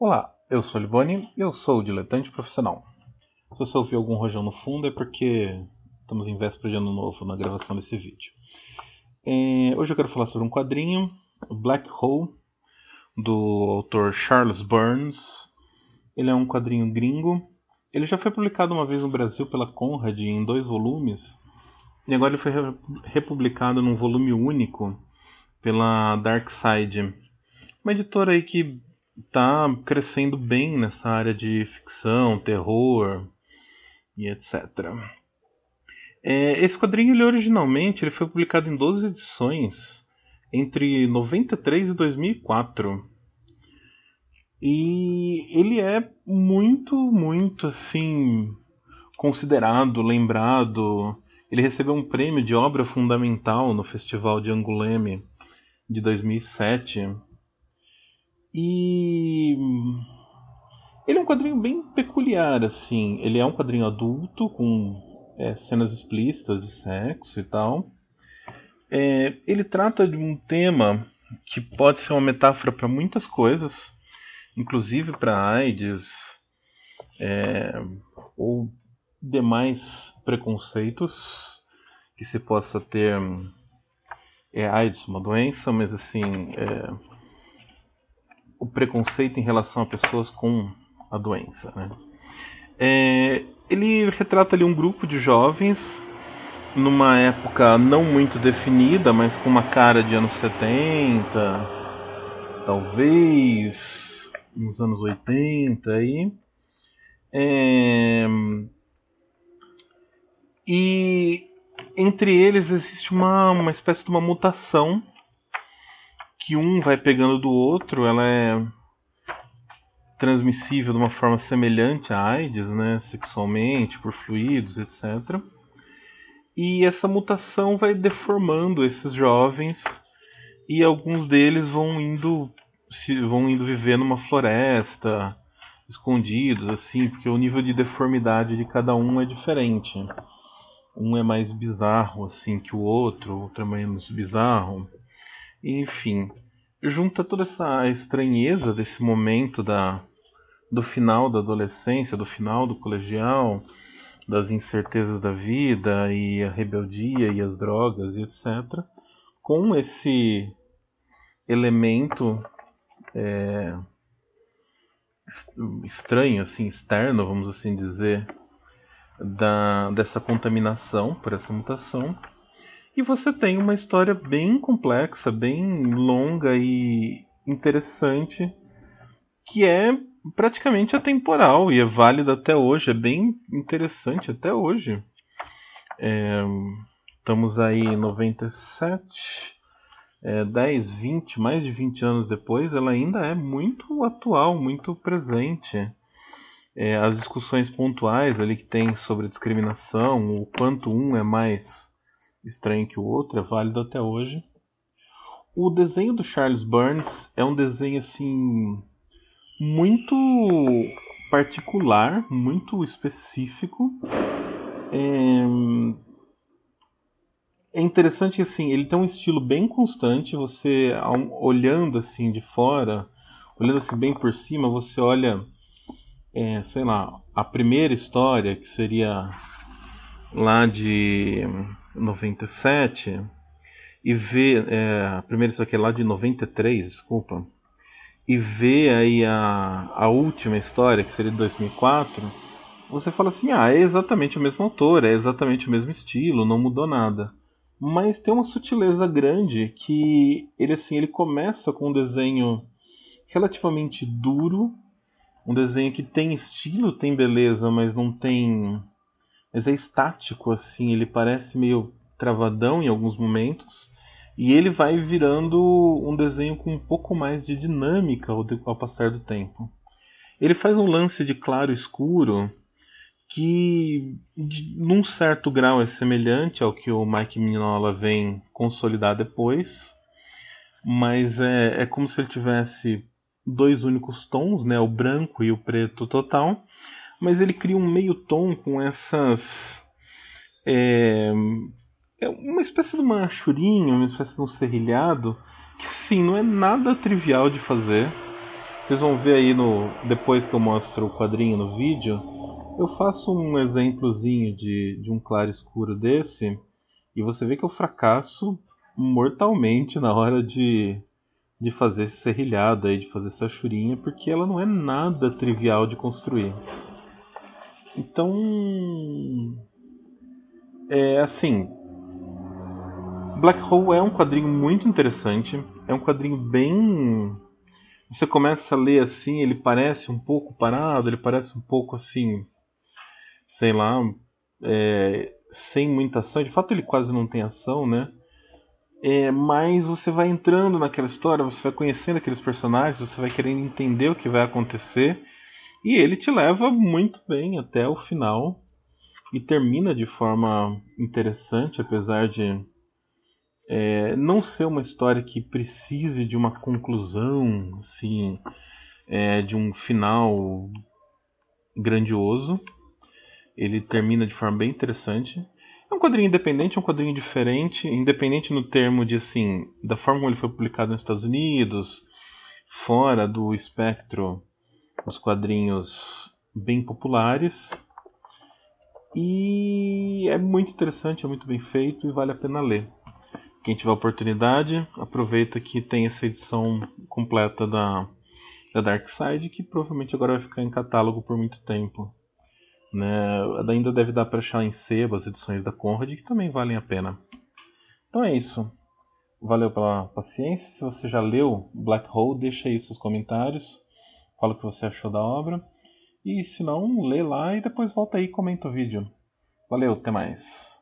Olá, eu sou Liboni e eu sou o diletante profissional. Se você ouvir algum rojão no fundo é porque estamos em véspera de ano novo na gravação desse vídeo. É, hoje eu quero falar sobre um quadrinho, Black Hole, do autor Charles Burns. Ele é um quadrinho gringo. Ele já foi publicado uma vez no Brasil pela Conrad em dois volumes. E agora ele foi republicado num volume único pela Dark Side. Uma editora aí que está crescendo bem nessa área de ficção, terror e etc. É, esse quadrinho ele originalmente ele foi publicado em 12 edições entre 93 e 2004. E ele é muito, muito assim considerado, lembrado. Ele recebeu um prêmio de obra fundamental no Festival de Angoulême de 2007. E ele é um quadrinho bem peculiar, assim. Ele é um quadrinho adulto com é, cenas explícitas de sexo e tal. É, ele trata de um tema que pode ser uma metáfora para muitas coisas, inclusive para AIDS é, ou demais preconceitos que se possa ter. É AIDS uma doença, mas assim é, o preconceito em relação a pessoas com a doença. Né? É, ele retrata ali um grupo de jovens numa época não muito definida, mas com uma cara de anos 70, talvez nos anos 80 aí. É... E entre eles existe uma, uma espécie de uma mutação que um vai pegando do outro, ela é transmissível de uma forma semelhante à AIDS, né, sexualmente, por fluidos, etc. E essa mutação vai deformando esses jovens e alguns deles vão indo vão indo viver numa floresta, escondidos assim, porque o nível de deformidade de cada um é diferente. Um é mais bizarro assim que o outro, outro é menos bizarro. Enfim, junta toda essa estranheza desse momento da do final da adolescência, do final do colegial, das incertezas da vida e a rebeldia e as drogas e etc., com esse elemento é, estranho, assim, externo, vamos assim dizer, da, dessa contaminação por essa mutação. E você tem uma história bem complexa, bem longa e interessante, que é praticamente atemporal e é válida até hoje, é bem interessante até hoje. É, estamos aí em 97, é, 10, 20, mais de 20 anos depois, ela ainda é muito atual, muito presente. É, as discussões pontuais ali que tem sobre discriminação, o quanto um é mais estranho que o outro, é válido até hoje. O desenho do Charles Burns é um desenho assim muito particular, muito específico. É, é interessante que assim, ele tem um estilo bem constante. Você olhando assim de fora, olhando assim bem por cima, você olha, é, sei lá, a primeira história que seria lá de 97 e vê é, a primeira história que é lá de 93, desculpa e vê aí a, a última história, que seria de 2004, você fala assim: ah, é exatamente o mesmo autor, é exatamente o mesmo estilo, não mudou nada. Mas tem uma sutileza grande que ele assim ele começa com um desenho relativamente duro, um desenho que tem estilo, tem beleza, mas não tem, mas é estático assim, ele parece meio travadão em alguns momentos. E ele vai virando um desenho com um pouco mais de dinâmica ao, ao passar do tempo. Ele faz um lance de claro escuro que, de, num certo grau, é semelhante ao que o Mike Mignola vem consolidar depois, mas é, é como se ele tivesse dois únicos tons, né, o branco e o preto total, mas ele cria um meio tom com essas é, é uma espécie de uma churinha, uma espécie de um serrilhado, que assim, não é nada trivial de fazer. Vocês vão ver aí no depois que eu mostro o quadrinho no vídeo, eu faço um exemplozinho de, de um claro escuro desse e você vê que eu fracasso mortalmente na hora de, de fazer esse serrilhado aí, de fazer essa churinha, porque ela não é nada trivial de construir. Então, é assim, Black Hole é um quadrinho muito interessante, é um quadrinho bem você começa a ler assim, ele parece um pouco parado, ele parece um pouco assim, sei lá, é, sem muita ação. De fato, ele quase não tem ação, né? É, mas você vai entrando naquela história, você vai conhecendo aqueles personagens, você vai querendo entender o que vai acontecer e ele te leva muito bem até o final e termina de forma interessante, apesar de é, não ser uma história que precise de uma conclusão, assim, é, de um final grandioso. Ele termina de forma bem interessante. É um quadrinho independente, é um quadrinho diferente, independente no termo de assim, da forma como ele foi publicado nos Estados Unidos, fora do espectro dos quadrinhos bem populares. E é muito interessante, é muito bem feito e vale a pena ler. Quem tiver oportunidade, aproveita que tem essa edição completa da, da Dark Side, que provavelmente agora vai ficar em catálogo por muito tempo. Né? Ainda deve dar para achar em sebo as edições da Conrad, que também valem a pena. Então é isso. Valeu pela paciência. Se você já leu Black Hole, deixa aí seus comentários. Fala o que você achou da obra. E se não, lê lá e depois volta aí e comenta o vídeo. Valeu, até mais.